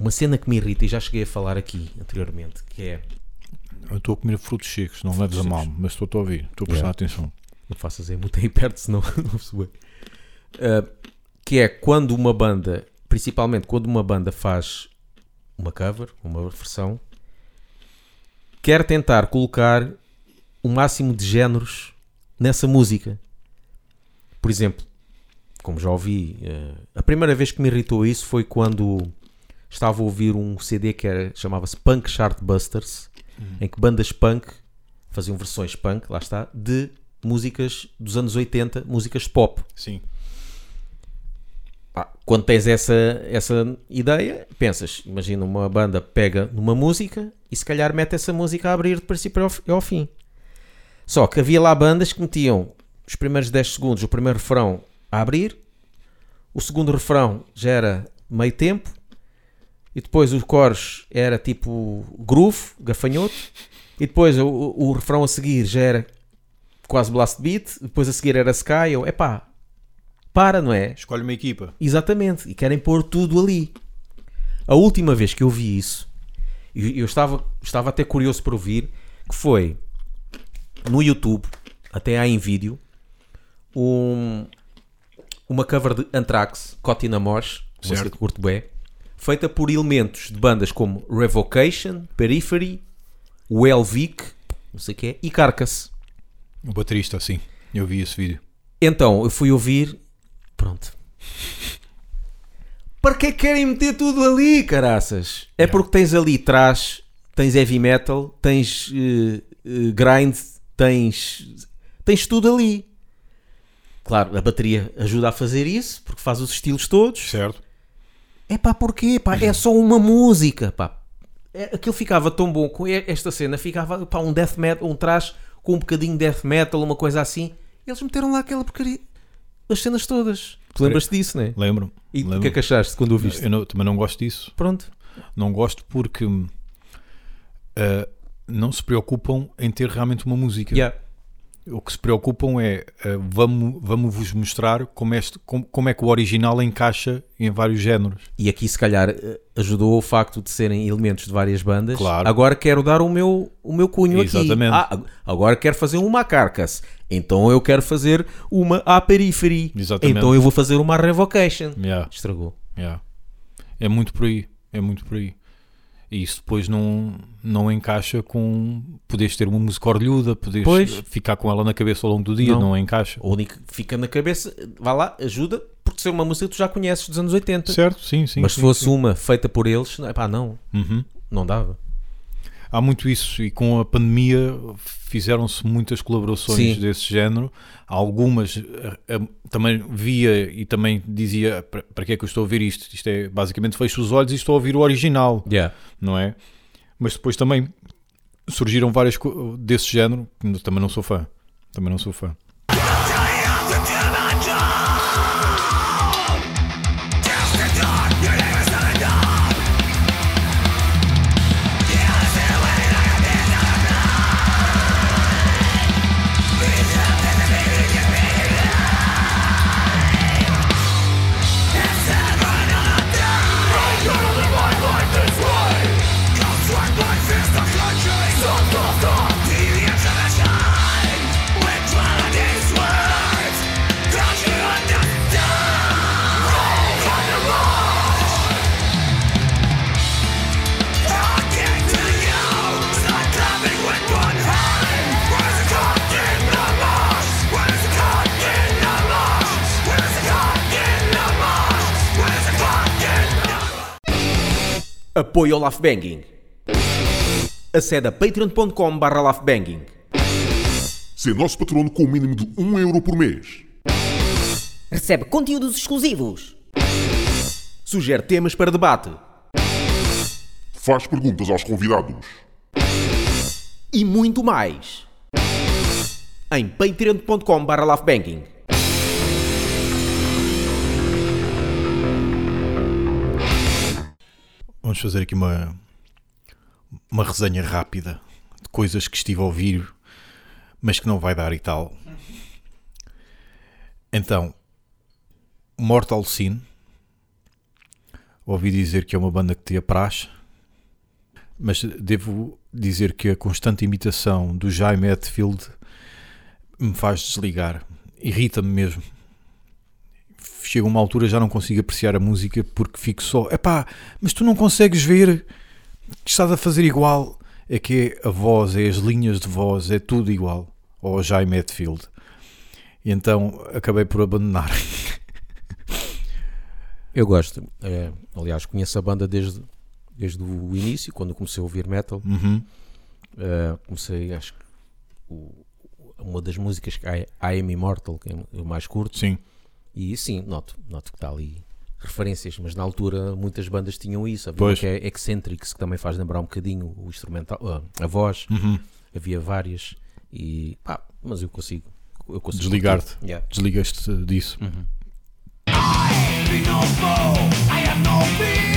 Uma cena que me irrita, e já cheguei a falar aqui anteriormente, que é. Eu estou a comer frutos secos, não leves a mal, mas estou a ouvir, estou a prestar Yeah. atenção. Não faças aí muito aí perto, senão não se vê. Uh, que é quando uma banda, principalmente quando uma banda faz uma cover, uma versão, quer tentar colocar o máximo de géneros nessa música. Por exemplo, como já ouvi, uh, a primeira vez que me irritou isso foi quando estava a ouvir um CD que era- chamava-se Punk Chartbusters, em que bandas punk faziam versões punk, lá está, de músicas dos anos 80, músicas pop. Sim. Pá, quando tens essa, essa ideia, pensas, imagina uma banda pega numa música e se calhar mete essa música a abrir de princípio ao, ao fim. Só que havia lá bandas que metiam os primeiros 10 segundos, o primeiro refrão a abrir, o segundo refrão já era meio tempo, e depois o chorus era tipo groove, gafanhoto, e depois o, o, o refrão a seguir já era quase blast beat, depois a seguir era sky, eu, epá, para, não é? Escolhe uma equipa. Exatamente, e querem pôr tudo ali. A última vez que eu vi isso, e eu estava, estava até curioso para ouvir, que foi no YouTube, até há em vídeo, um- uma cover de Anthrax, Cotina Mosh, música que curto bem, feita por elementos de bandas como Revocation, Periphery, o Elvic, não sei o que é, e Carcass. O baterista, sim. Eu vi esse vídeo. Então, eu fui ouvir. Pronto. Para que é que querem meter tudo ali, caraças? É Yeah. porque tens ali trash, tens heavy metal, tens eh, eh, grind, tens. tens tudo ali. Claro, a bateria ajuda a fazer isso, porque faz os estilos todos. Certo. É pá, porquê? Pá, é só uma música, pá. É, aquilo ficava tão bom com esta cena, ficava pá, um death metal, um trash com um bocadinho de death metal, uma coisa assim. Eles meteram lá aquela porcaria, as cenas todas. Tu lembras-te disso, não é? Lembro. E o que é que achaste quando o viste? Eu não- também não gosto disso. Pronto. Não gosto porque ah, não se preocupam em ter realmente uma música. Yeah. O que se preocupam é ah, vamos, vamos vos mostrar como, este, como, como é que o original encaixa em vários géneros. E aqui, se calhar, eh, ajudou o facto de serem elementos de várias bandas. Claro. Agora quero dar o meu, o meu cunho Exatamente. aqui. Ah, agora quero fazer uma Carcass. Então eu quero fazer uma à Periphery. Exatamente. Então eu vou fazer uma Revocation. Yeah, Estragou. yeah. É muito por aí. É muito por aí. E isso depois não, não encaixa com. Poderes ter uma música orlhuda, poderes Pois. ficar com ela na cabeça ao longo do dia, Não. não, encaixa. O único que fica na cabeça, vá lá, ajuda, porque ser uma música que tu já conheces dos anos 80. Certo? Sim, sim. Mas sim, se fosse sim. uma feita por eles, pá, não, Uhum. não dava. Há muito isso, e com a pandemia fizeram-se muitas colaborações Sim. desse género. Algumas eh, eh, também via e também dizia: "Para- que é que eu estou a ouvir isto? Isto é basicamente fecho os olhos e estou a ouvir o original, Yeah. não é? Mas depois também surgiram várias desse género, também não sou fã. Também não sou fã. Apoio ao Laugh Banging. Acede a patreon.com barra. Ser nosso patrono com o mínimo de 1 euro por mês. Recebe conteúdos exclusivos. Sugere temas para debate. Faz perguntas aos convidados. E muito mais. Em patreon.com barra laughbanging. Vamos fazer aqui uma, uma resenha rápida de coisas que estive a ouvir, mas que não vai dar e tal. Então, Mortal Sin, ouvi dizer que é uma banda que tinha praxe, mas devo dizer que a constante imitação do Jaime Hetfield me faz desligar, irrita-me mesmo. Chega uma altura já não consigo apreciar a música porque fico só, epá, mas tu não consegues ver que estás a fazer igual. É que é a voz, é as linhas de voz, é tudo igual ao Jaime Hetfield. E então acabei por abandonar. Eu gosto. É, aliás, conheço a banda desde, desde o início, quando comecei a ouvir metal. Uhum. Uh, comecei, acho que o- uma das músicas que I, I Am Immortal, que eu mais curto, Sim, e sim, noto, noto que está ali referências, mas na altura muitas bandas tinham isso. Havia Pois. que é Eccentrics, que também faz lembrar um bocadinho o instrumental, ah, a voz, Uhum. havia várias, e pá, mas eu consigo, eu consigo Desligar-te. Yeah. desligaste disso. Uhum. be no foe. I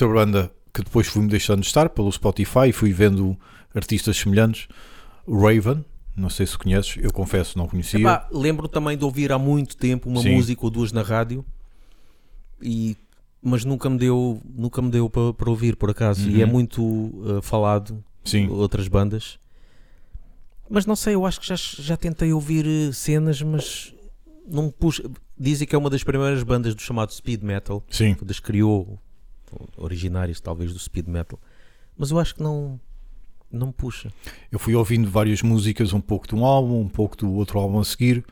Outra banda que depois fui-me deixando de estar pelo Spotify e fui vendo artistas semelhantes, Raven, não sei se conheces, eu confesso não conhecia. Epá, lembro também de ouvir há muito tempo uma Sim. música ou duas na rádio, e, mas nunca me deu, nunca me deu para, para ouvir por acaso. E é Uhum. muito ah, falado Sim, outras bandas. Mas não sei, eu acho que já, já tentei ouvir eh, cenas, mas não me puxa. Dizem que é uma das primeiras bandas do chamado speed metal, sim. das que criou, originárias talvez do speed metal. Mas eu acho que não, não puxa. Eu fui ouvindo várias músicas, um pouco de um álbum, um pouco do outro álbum a seguir.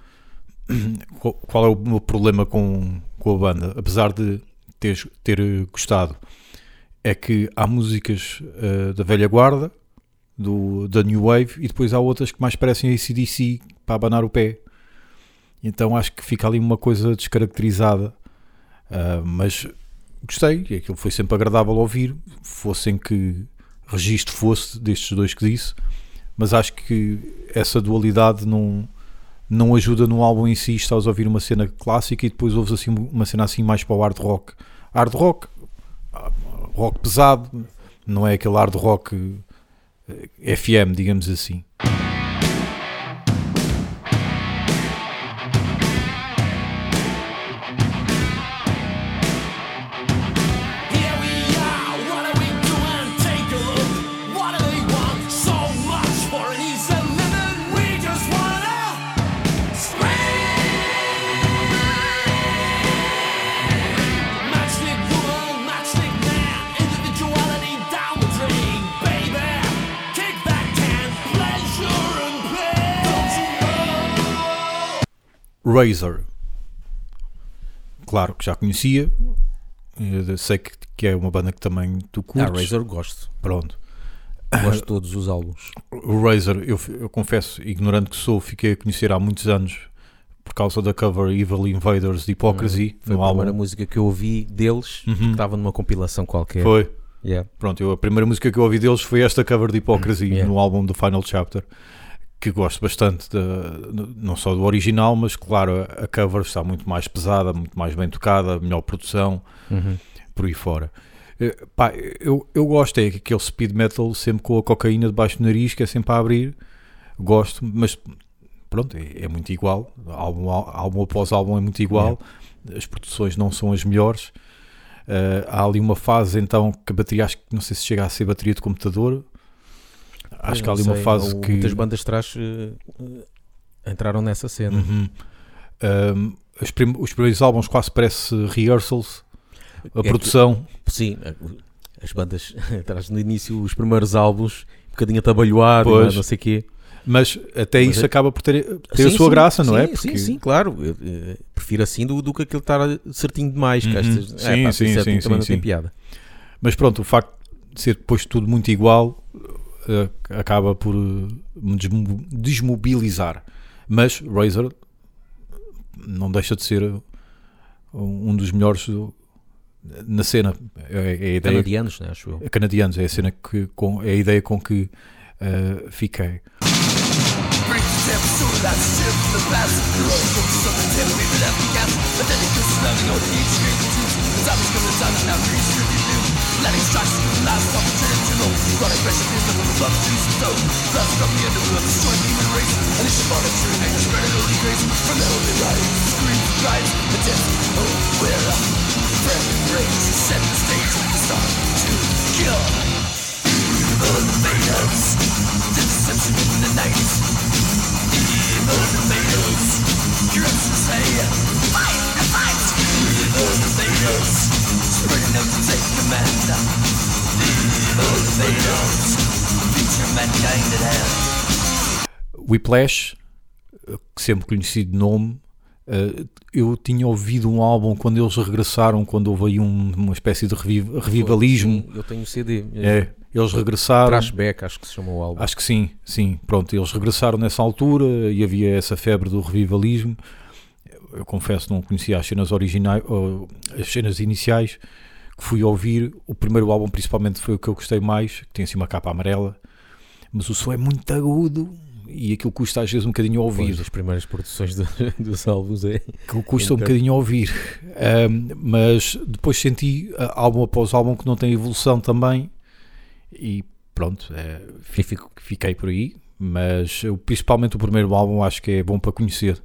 Qual- é o meu problema com, com a banda? Apesar de ter, ter eh, gostado, é que há músicas eh, da velha guarda, do, da New Wave, e depois há outras que mais parecem ACDC para abanar o pé. Então acho que fica ali uma coisa descaracterizada. Ah, mas gostei, e aquilo foi sempre agradável ouvir, fosse em que registro fosse destes dois que disse, mas acho que essa dualidade não, não ajuda no álbum em si. Estás a ouvir uma cena clássica e depois ouves assim uma cena assim mais para o hard rock. Hard rock, rock pesado, não é aquele hard rock eh, FM, digamos assim. Razor. Claro que já conhecia. Eu sei que, que é uma banda que também tu Ah, curtes. Razor gosto. Pronto. Gosto de todos os álbuns. O Razor, eu, eu confesso, ignorante que sou, fiquei a conhecer há muitos anos por causa da cover Evil Invaders de Hypocrisy Foi no a primeira álbum. música que eu ouvi deles, Uhum. que estava numa compilação qualquer. Foi. Yeah. Pronto, eu, a primeira música que eu ouvi deles foi esta cover de Hypocrisy Yeah. no álbum do Final Chapter, que gosto bastante, de, não só do original, mas claro, a, cover está muito mais pesada, muito mais bem tocada, melhor produção, Uhum. por aí fora. Eh, pá, eu, eu gosto, é aquele speed metal sempre com a cocaína debaixo do nariz, que é sempre a abrir, gosto, mas pronto, é, é muito igual, álbum, álbum após álbum é muito igual, as produções não são as melhores. Eh, há ali uma fase então que a bateria, acho que não sei se chega a ser bateria de computador. Acho que há ali Não uma sei, fase que. Muitas bandas trás eh, entraram nessa cena. Uhum. Um, os, prim- os primeiros álbuns quase parece rehearsals, a É que- produção. Sim, eh, as bandas atrás no início, os primeiros álbuns, um bocadinho atabalhoado, Pois. não sei o quê. Mas até Mas isso é- acaba por ter, ter a Sim, sua sim, graça, não sim, é? Sim, Porque- sim, claro. Eu, eh, prefiro assim do, do que aquele estar certinho demais. que Uhum. estas- é, Sim, pá, sim, certinho sim, também sim, não sim. piada. Mas pronto, o facto de ser depois tudo muito igual acaba por eh, me desmo- desmobilizar. Mas Razor não deixa de ser eh, um dos melhores na cena. É, é a ideia, Canadianos, né, acho eu. canadianos, é a cena que com, é a ideia com que eh, fiquei. am soon about to the past The road goes the tip, we left the gas But then it goes slamming on each great tooth The time has come, the time is now to distribute new Letting strikes the last opportunity to know Running pressure is the will of love to stone That's from the end of the human race And it's about it to remain as grace From the holy riding, screams, cries, the death Oh, we're a friend race Set the stage, the start to kill Evil the deception in the night que sempre conheci de nome, eh, eu tinha ouvido um álbum quando eles regressaram, quando houve aí um- uma espécie de revi- revivalismo. Sim, eu tenho o CD. É, eles regressaram. Trashback, acho que se chama o álbum. Acho que sim, sim. Pronto, eles regressaram nessa altura e havia essa febre do revivalismo. Eu confesso não conhecia as cenas originais, as cenas iniciais, que fui ouvir. O primeiro álbum, principalmente, foi o que eu gostei mais, que tem assim uma capa amarela, mas o som é muito agudo e aquilo custa às vezes um bocadinho a Pois, ouvir. as primeiras produções do- dos álbuns é. Aquilo custa um Então- bocadinho a ouvir. Ahm, mas depois senti, ah, álbum após álbum, que não tem evolução também. E pronto, é, fi- Fico- fiquei por aí. Mas eu, principalmente o primeiro álbum acho que é bom para conhecer.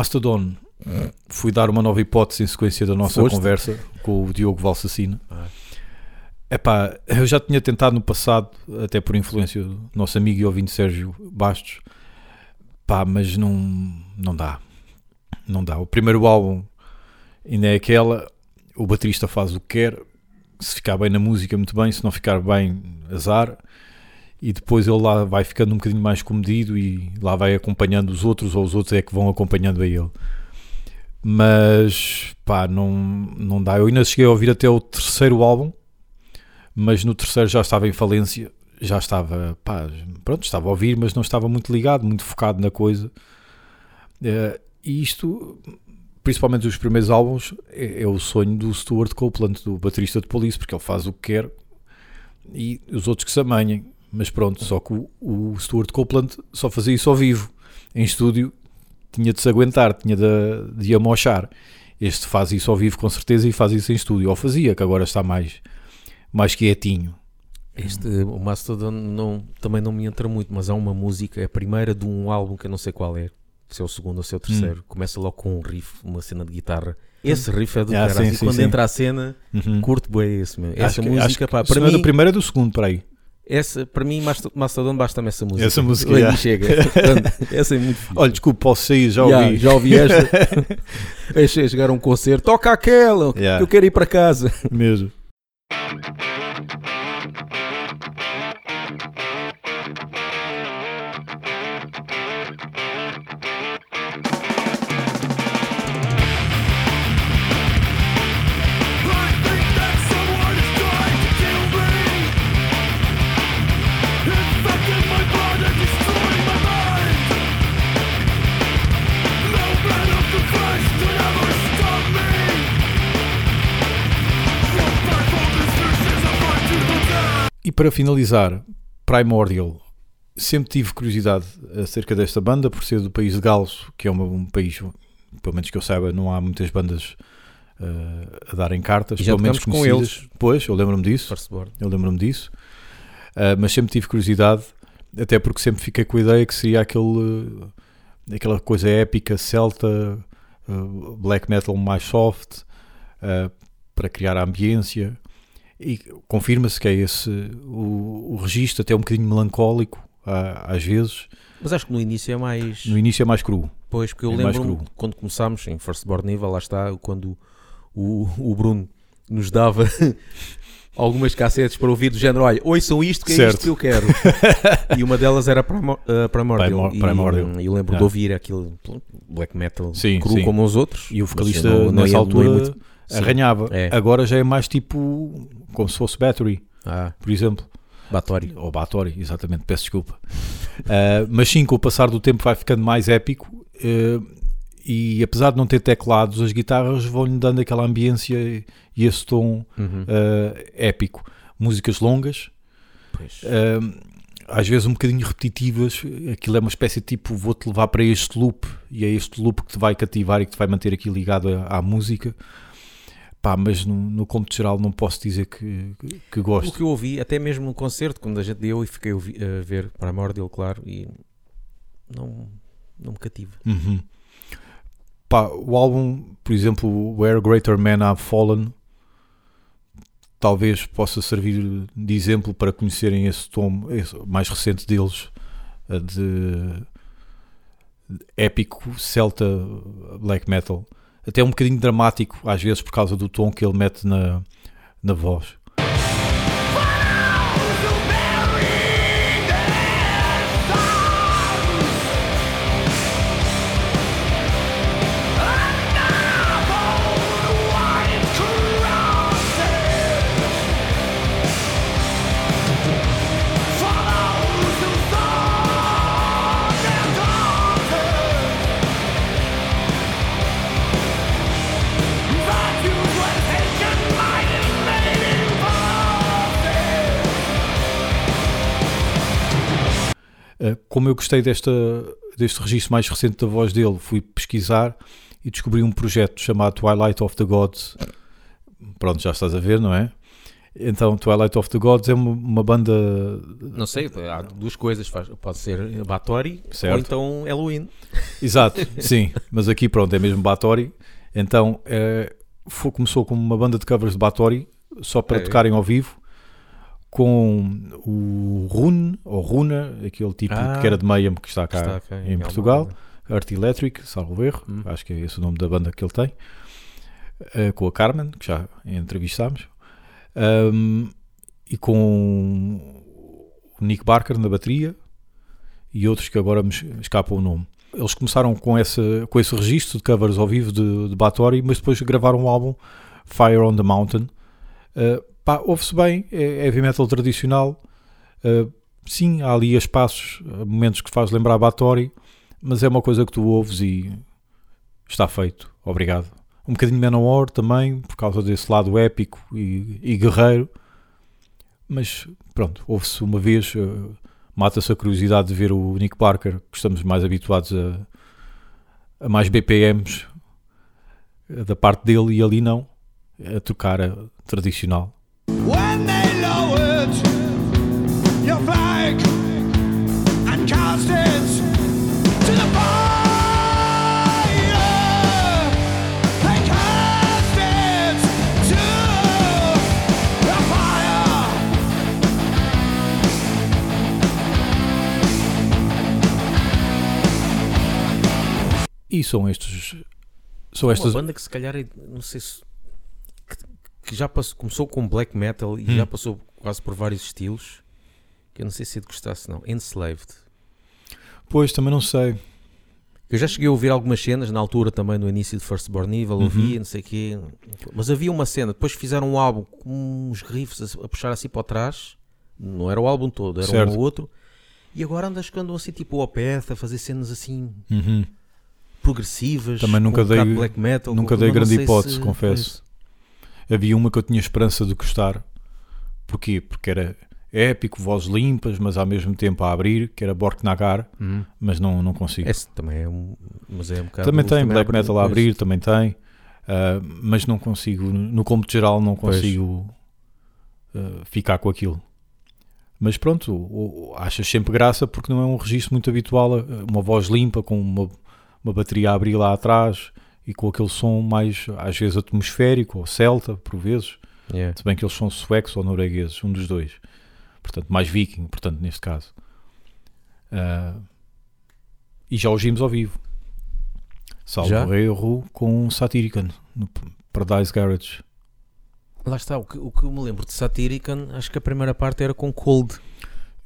Mastodon, fui dar uma nova hipótese em sequência da nossa Foste? conversa com o Diogo Valsacina. Ah. Epá, eu já tinha tentado no passado, até por influência do nosso amigo e ouvinte Sérgio Bastos, pá, mas não, não dá. Não dá. O primeiro álbum ainda é aquela, o baterista faz o que quer, se ficar bem na música, muito bem, se não ficar bem, azar. E depois ele lá vai ficando um bocadinho mais comedido e lá vai acompanhando os outros, ou os outros é que vão acompanhando a ele. Mas pá, não, não dá. Eu ainda cheguei a ouvir até o terceiro álbum, mas no terceiro já estava em falência, já estava, pá, pronto, estava a ouvir, mas não estava muito ligado, muito focado na coisa. Eh, e isto, principalmente os primeiros álbuns, é, é o sonho do Stuart Copeland, do baterista de Police, porque ele faz o que quer e os outros que se amanhem. Mas pronto, só que o, o Stuart Copeland só fazia isso ao vivo. Em estúdio tinha de se aguentar, tinha de, de amochar. Este faz isso ao vivo com certeza e faz isso em estúdio. Ou fazia, que agora está mais, mais quietinho. Este, o Mastodon não, também não me entra muito, mas há uma música, é a primeira de um álbum que eu não sei qual é, se é o segundo ou se é o terceiro. Começa logo com um riff, uma cena de guitarra. Esse riff é do Ah, caralho. sim, E sim, quando sim. entra a cena, Uhum. curto bem esse meu. Essa Acho que- música, acho que pá, para não é mim, do primeiro é do segundo, para aí. Essa, para mim Masto- Mastodon basta-me essa música. Essa música, já. chega. Portanto, essa é muito fixe. Olha, desculpe, posso sair, já ouvi. já ouvi esta. Deixei chegar a um concerto. Toca aquela, Yeah. que eu quero ir para casa. Mesmo. Para finalizar, Primordial. Sempre tive curiosidade acerca desta banda, por ser do país de Gales, que é um país, pelo menos que eu saiba, não há muitas bandas eh, a darem cartas, E já pelo menos com conhecidas. Pois, eu lembro-me disso. Eu lembro-me disso. Ah, mas sempre tive curiosidade, até porque sempre fiquei com a ideia que seria aquele, eh, aquela coisa épica, celta, ah, black metal mais soft, para criar a ambiência. E confirma-se que é esse o, o registro, até um bocadinho melancólico, às vezes. Mas acho que no início é mais. No início é mais cru. Pois, porque eu É lembro quando começámos em Firstborn Nível, lá está, quando o, o Bruno nos dava algumas cassetes para ouvir do género, olha, ouçam isto que é Certo. isto que eu quero. e uma delas era Primo- uh, Primordial. Primor- Primordial. E eu lembro Ah. de ouvir aquilo black metal Sim, cru sim. como os outros. E o vocalista não- nessa não altura muito- Sim. arranhava. É. Agora já é mais tipo como se fosse Battery, Ah, por exemplo. Batório. Ou Battery, exatamente, peço desculpa. Ah, mas sim, com o passar do tempo vai ficando mais épico. eh, e apesar de não ter teclados, as guitarras vão-lhe dando aquela ambiência e esse tom Uhum. ah, épico. Músicas longas. Ahm, às vezes um bocadinho repetitivas, aquilo é uma espécie de tipo vou-te levar para este loop e é este loop que te vai cativar e que te vai manter aqui ligado à, à música. Pá, mas no, no cômputo geral não posso dizer que, que, que O gosto. que eu ouvi, até mesmo no concerto, quando a gente deu e fiquei a ouvi- a ver Primordial, claro, e não, não me cativa. Uhum. Pá, o álbum, por exemplo, Where Greater Men Have Fallen, talvez possa servir de exemplo para conhecerem esse tom esse mais recente deles, a de épico celta black metal. Até um bocadinho dramático, às vezes, por causa do tom que ele mete na, na voz. Como eu gostei desta, deste registro mais recente da voz dele, fui pesquisar e descobri um projeto chamado Twilight of the Gods. Pronto, já estás a ver, não é? Então, Twilight of the Gods é uma, uma banda. Não sei, há duas coisas. faz- Pode ser Batori Certo. ou então Halloween. Exato, sim, mas aqui pronto, é mesmo Batori. Então, é, foi- começou como uma banda de covers de Batori, só para É. tocarem ao vivo, com o Rune, ou Runa, aquele tipo Ah. que era de Mayhem que está cá Está em Almada. Portugal. Art Electric, salvo erro, Hum. acho que é esse o nome da banda que ele tem, eh, com a Carmen, que já entrevistámos, Ahm, e com o Nick Barker na bateria e outros que agora me es- escapam o nome. Eles começaram com, essa, com esse registro de covers ao vivo de, de Bathory, mas depois gravaram um álbum, Fire on the Mountain. Uh, ouve-se bem, é heavy metal tradicional. Uh, sim, há ali espaços, momentos que faz lembrar Bathory, mas é uma coisa que tu ouves e está feito. Obrigado. Um bocadinho Manowar também, por causa desse lado épico e, e guerreiro. Mas pronto, ouve-se uma vez, uh, mata-se a curiosidade de ver o Nick Parker, que estamos mais habituados a, a mais BPMs uh, da parte dele e ali não, a tocar a tradicional. When flag and cast it to the fire, they cast it to the fire. E são estes. São Uma estas. banda que se calhar, não sei se. que, que já passou, começou com black metal e Hum. já passou quase por vários estilos. Que eu não sei se é de gostasse, não. Enslaved. Pois também não sei. Eu já cheguei a ouvir algumas cenas na altura também, no início de First Born Evil, Uhum. ouvia, não sei o quê. Mas havia uma cena, depois fizeram um álbum com uns riffs a, puxar assim para trás. Não era o álbum todo, era Certo. um ou outro. E agora andas que andam assim tipo o Opeth a fazer cenas assim Uhum. progressivas. Também nunca um dei- de black metal. Nunca dei grande hipótese, se- confesso. Havia uma que eu tinha esperança de gostar. Porquê? Porque era épico, vozes limpas, mas ao mesmo tempo a abrir, que era Bork Nagar, Hum. mas não, não consigo. Esse também é um. Mas é um bocado. também tem black metal a abrir, também tem, ah, mas não consigo, no cômputo geral, não consigo ah, ficar com aquilo. Mas pronto, achas sempre graça porque não é um registro muito habitual, ah, uma voz limpa com uma, uma bateria a abrir lá atrás e com aquele som mais, às vezes, atmosférico ou celta, por vezes. Yeah. Se bem que eles são suecos ou noruegueses, um dos dois. Portanto, mais viking, portanto, neste caso. Ah, e já os vimos ao vivo. Salvo Já? erro com Satirican no Paradise Garage. Lá está, o que, o que eu me lembro de Satirican, acho que a primeira parte era com Cold.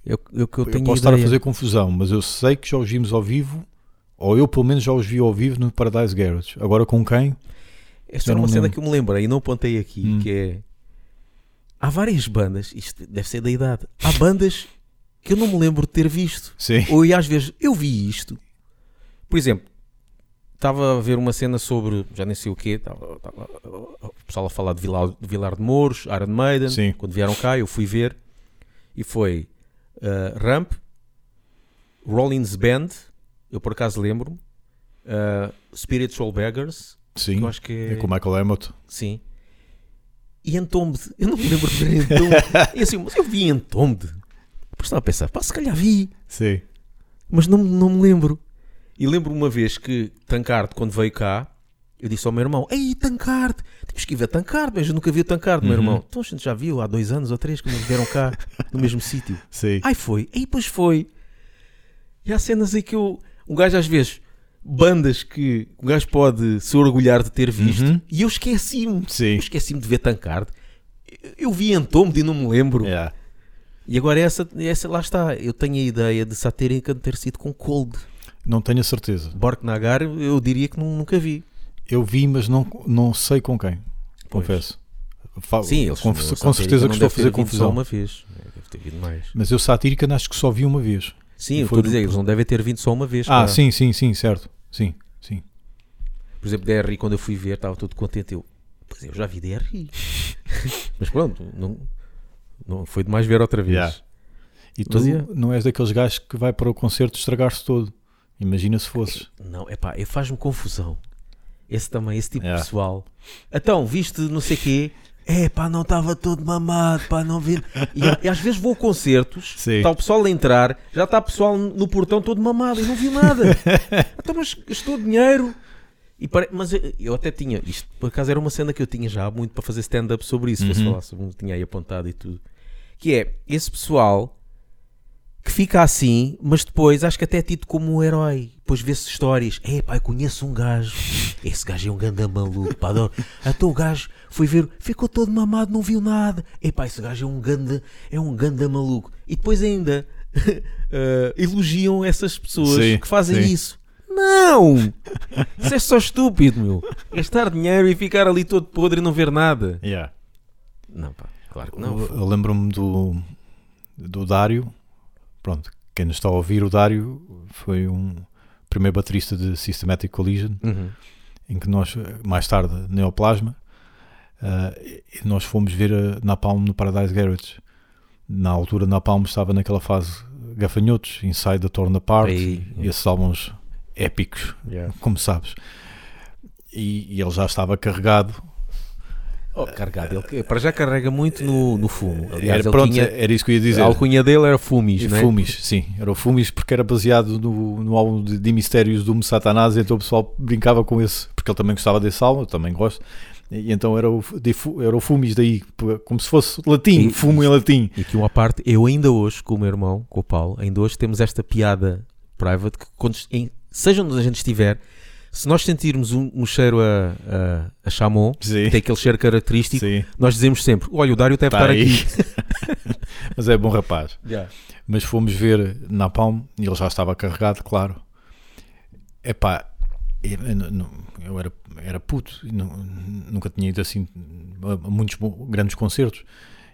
Eu, eu, que eu Eu, tenho posso ideia. estar a fazer confusão, mas eu sei que já os vimos ao vivo, ou eu pelo menos já os vi ao vivo no Paradise Garage. Agora com quem? Esta não uma cena lembro. que eu me lembrei e não apontei aqui, Hum. que é... Há várias bandas, isto deve ser da idade, há bandas que eu não me lembro de ter visto. Sim. Ou e às vezes eu vi isto. Por exemplo, estava a ver uma cena sobre, já nem sei o quê, estava, estava o pessoal a falar de Vilar, de Vilar de Mouros, Iron Maiden, Sim. quando vieram cá, eu fui ver e foi uh, Ramp, Rollins Band, eu por acaso lembro-me, uh, Spiritual Beggars, Sim. que eu acho que É é, com o Michael Amott. sim. E Entombed, eu não me lembro de ver Entombed. e assim, mas eu vi Entombed. Depois estava a pensar, pá, se calhar vi Sim. mas não, não me lembro. E lembro uma vez que Tancard, quando veio cá, eu disse ao meu irmão: Ei, Tancard, temos que ir ver Tancard, mas eu nunca vi o Tancard, meu Uhum. irmão. Então a gente já viu há dois anos ou três que eles vieram cá no mesmo sítio. Sim. Ai, foi, aí depois foi. E há cenas aí que eu, um gajo às vezes, bandas que um gajo pode se orgulhar de ter visto, Uhum. e eu esqueci-me. Esqueci-me de ver Tancard. Eu vi Entombed e não me lembro. Yeah. E agora essa, essa, lá está. Eu tenho a ideia de Satirican ter sido com Cold. Não tenho a certeza. Bork Nagar, eu diria que nu- nunca vi. Eu vi, mas não, não sei com quem. Confesso. Fa- Sim, eles com, o com certeza que estou a fazer confusão. uma vez. É, Deve ter vindo mais. Mas eu satírica acho que só vi uma vez. Sim, eu estou a dizer, eles não devem ter vindo só uma vez. Ah, sim, sim, sim, certo. Sim, sim. Por exemplo, DRI, quando eu fui ver, estava todo contente. Eu, pois é, eu já vi DRI. Mas pronto, não, não foi demais ver outra vez. Yeah. E tu Mas, não és daqueles gajos que vai para o concerto estragar-se todo. Imagina se fosses. Não, é pá, faz-me confusão. Esse também, esse tipo Yeah. de pessoal. Então, viste não sei quê. É pá, não estava todo mamado, pá, não vi. E, e às vezes vou a concertos, está o pessoal a entrar, já está o pessoal no portão todo mamado e não viu nada. então, mas gastou dinheiro. E pare- Mas eu, eu até tinha, isto por acaso era uma cena que eu tinha já muito para fazer stand-up sobre isso, Uhum. falar sobre, tinha aí apontado e tudo. Que é esse pessoal que fica assim, mas depois acho que até é tido como um herói. Depois vê-se histórias. É pá, eu conheço um gajo. Esse gajo é um ganda maluco, pá, adoro. Até o gajo foi ver, ficou todo mamado, não viu nada. É pá, esse gajo é um ganda, é um ganda maluco. E depois ainda eh, elogiam essas pessoas Sim, que fazem sim. isso. Não! Isso é só estúpido, meu. Gastar dinheiro e ficar ali todo podre e não ver nada. Yeah. Não, pá, claro que não. Eu, eu lembro-me do, do Dário. Pronto, quem nos está a ouvir, o Dário foi um primeiro baterista de Systematic Collision, Uhum. em que nós, mais tarde, Neoplasma, e nós fomos ver a Napalm no Paradise Garage. Na altura, Napalm estava naquela fase gafanhotos, Inside the Torn Apart, Aí, e esses álbuns épicos, Yeah. como sabes. E, e ele já estava carregado. Oh, carregado. Ele, para já carrega muito no, no fumo. Aliás, Era, pronto, tinha, era isso que eu ia dizer. a alcunha dele era Fumis, não é? Fumis, sim, era o Fumis porque era baseado no, no álbum de, de Mistérios do Satanás, então o pessoal brincava com esse, porque ele também gostava desse álbum, eu também gosto, e então era o, de era o Fumis daí, como se fosse latim, E- fumo em latim. E aqui uma parte, eu ainda hoje, com o meu irmão, com o Paulo, ainda hoje temos esta piada private que quando, em, seja onde a gente estiver, se nós sentirmos um, um cheiro a, a, a chamon, Sim, tem aquele cheiro característico, sim, nós dizemos sempre, olha, o Dário deve tá estar aí. aqui. Mas é bom rapaz. Yeah. Mas fomos ver Napalm e ele já estava carregado, claro. Epá, eu, eu eu era, era puto, nunca tinha ido assim a muitos grandes concertos.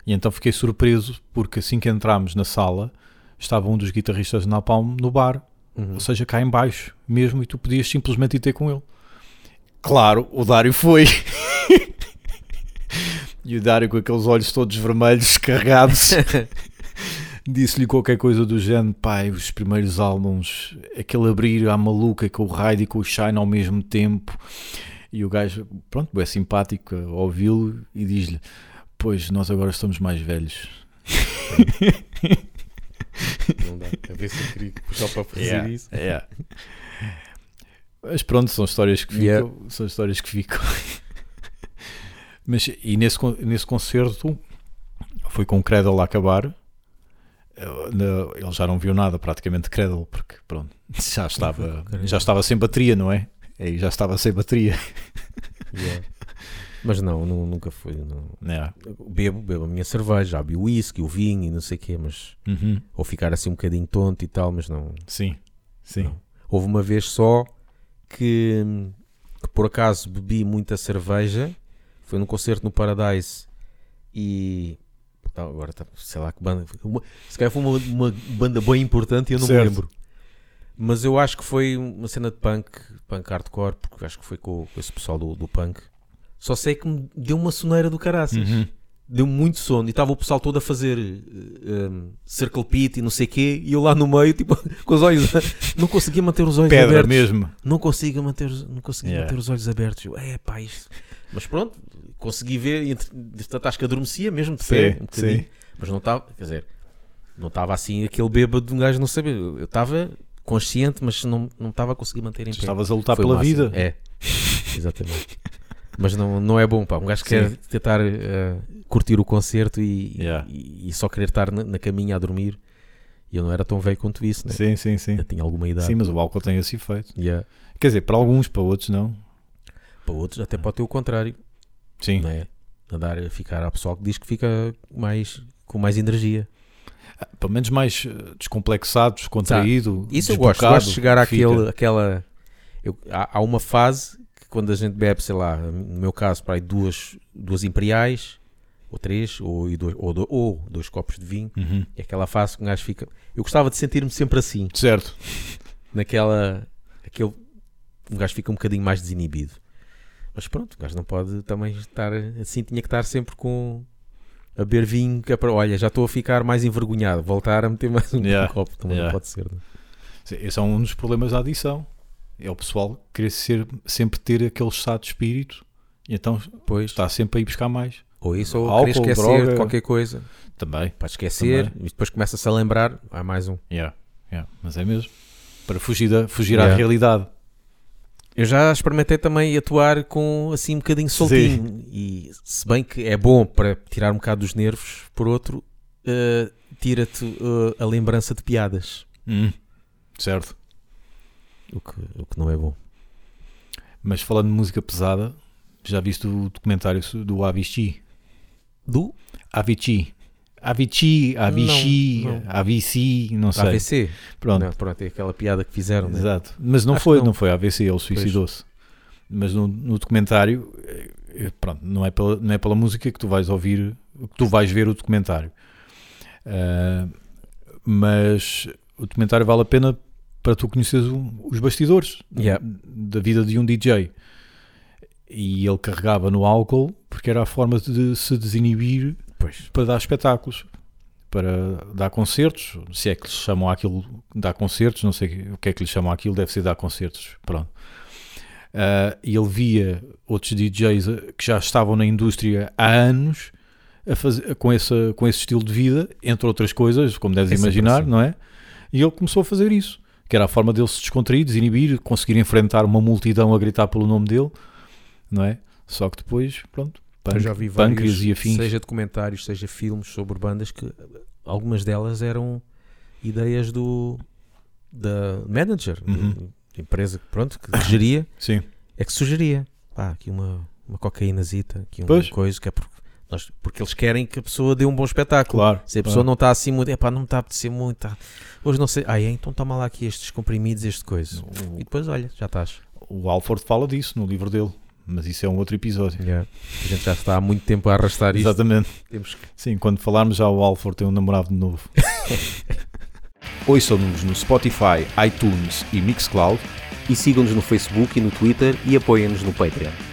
E então fiquei surpreso porque assim que entramos na sala estava um dos guitarristas de Napalm no bar, Uhum. ou seja, cá em baixo mesmo, e tu podias simplesmente ir ter com ele. Claro, o Dário foi. e o Dário com aqueles olhos todos vermelhos, carregados, disse-lhe qualquer coisa do género, pai, os primeiros álbuns, aquele abrir à maluca com o Raid e com o Shine ao mesmo tempo. E o gajo, pronto, é simpático ouvi-lo e diz-lhe, pois nós agora estamos mais velhos. Não dá. A ver se eu queria puxar para fazer Yeah, isso. yeah. Mas pronto, são histórias que ficam. Yeah. São histórias que ficam. Mas e nesse, nesse concerto foi com o Credle a acabar. Na- Ele já não viu nada praticamente de Credle, porque pronto, já estava, já estava sem bateria, não é? Aí já estava sem bateria. Yeah. Mas não, nu- nunca fui. não. É. Bebo, bebo a minha cerveja, já o whisky, o vinho e não sei o quê, mas. Uhum. Ou ficar assim um bocadinho tonto e tal, mas não. Sim, sim. Não. Houve uma vez só que, que por acaso bebi muita cerveja. Foi num concerto no Paradise e. Agora tá, sei lá que banda. Uma, se calhar foi uma, uma banda bem importante e eu não Certo. me lembro. Mas eu acho que foi uma cena de punk, punk hardcore, porque acho que foi com, com esse pessoal do, do punk. Só sei que me deu uma soneira do caraças. Uhum. Deu muito sono e estava o pessoal todo a fazer eh, um, circle pit e não sei o quê, e eu lá no meio, tipo, com os olhos, não conseguia manter os olhos Pedra abertos. mesmo. Não consigo manter, não conseguia Yeah. manter os olhos abertos. Eu, é pá, isto. Mas pronto, consegui ver, e entre- entretanto acho que adormecia mesmo de pé, Sim, um bocadinho. sim. Mas não estava, quer dizer, não estava assim aquele bêbado de um gajo não saber. Eu estava consciente, mas não não estava a conseguir manter em pé. estavas a lutar Foi pela vida. É, exatamente. Mas não, não é bom, pá. Um gajo quer Sim. tentar eh, curtir o concerto e, Yeah. e, e só querer estar na, na caminha a dormir. E eu não era tão velho quanto isso, né? Sim, sim, sim. Eu tinha alguma idade. Sim, mas o álcool tem esse efeito. Yeah. Quer dizer, para alguns, para outros não. Para outros até pode ter o contrário, Sim. não é? Andar a ficar, há pessoal que diz que fica mais, com mais energia. Pelo menos mais eh, descomplexado, descontraído. Isso eu gosto, gosto de chegar àquele, àquela. eu- há, há uma fase quando a gente bebe, sei lá, no meu caso, para aí duas, duas imperiais, ou três, ou, e dois, ou, ou dois copos de vinho, Uhum. é aquela fase que um gajo fica. Eu gostava de sentir-me sempre assim, Certo. naquela. Aquele, um gajo fica um bocadinho mais desinibido. Mas pronto, o gajo não pode também estar assim, tinha que estar sempre com. A beber vinho, que é para, olha, já estou a ficar mais envergonhado, voltar a meter mais um Yeah, copo, também yeah. não pode ser. não é? Sim, Esse é um dos problemas da adição. É o pessoal querer ser, sempre ter aquele estado de espírito e então Pois. está sempre a ir buscar mais. Ou isso, ou Álcool, querer esquecer droga. qualquer coisa. Também. Para esquecer, Também. e depois começa-se a lembrar, há mais um. Yeah, yeah. Mas é mesmo. Para fugir, da, fugir Yeah. à realidade. Eu já experimentei também atuar com assim um bocadinho soltinho. E se bem que é bom para tirar um bocado dos nervos, por outro, eh, tira-te eh, a lembrança de piadas. Hum, Certo. O que, o que não é bom. Mas falando de música pesada, já viste o documentário do Avicii? Do Avicii. Avicii, Avicii, Não, não. Avicii, não sei. AVC. Pronto. Não, pronto, é aquela piada que fizeram. né? Exato. Mas não Acho foi, não. não. foi AVC, ele suicidou-se. Mas no, no documentário, eh, eh, pronto, não é, pela, não é pela música que tu vais ouvir, que tu vais ver o documentário. Ah, mas o documentário vale a pena para tu conheceres o- os bastidores Yeah. da vida de um DJ. E ele carregava no álcool porque era a forma de se desinibir Pois. para dar espetáculos, para dar concertos, se é que lhes chamam aquilo dar concertos, não sei o que é que lhes chamam aquilo, deve ser dar concertos, pronto. E ele via outros DJs que já estavam na indústria há anos a fazer, com, esse, com esse estilo de vida, entre outras coisas, como deves É imaginar, assim. não é? E ele começou a fazer isso, que era a forma dele se descontrair, desinibir, conseguir enfrentar uma multidão a gritar pelo nome dele, não é? Só que depois, pronto, Eu pânc- já vi vários, e afins. seja documentários, seja filmes sobre bandas que algumas delas eram ideias do da manager, Uhum. da empresa que, pronto, que geria, Sim. é que sugeria. Pá, aqui uma, uma cocaínazita, aqui uma Pois. coisa que é porque, nós, porque eles querem que a pessoa dê um bom espetáculo. Claro. Se a pessoa claro. não está assim muito, é pá, não me está a apetecer muito. tá. Hoje não sei, ah, é, então toma lá aqui estes comprimidos, este coisa. E depois, olha, já estás. O Alford fala disso no livro dele, mas isso é um outro episódio. Yeah. A gente já está há muito tempo a arrastar isto. Exatamente. Temos que Sim, quando falarmos já o Alford tem um namorado novo. Ouçam-nos no Spotify, iTunes e Mixcloud E sigam-nos no Facebook e no Twitter e apoiem-nos no Patreon.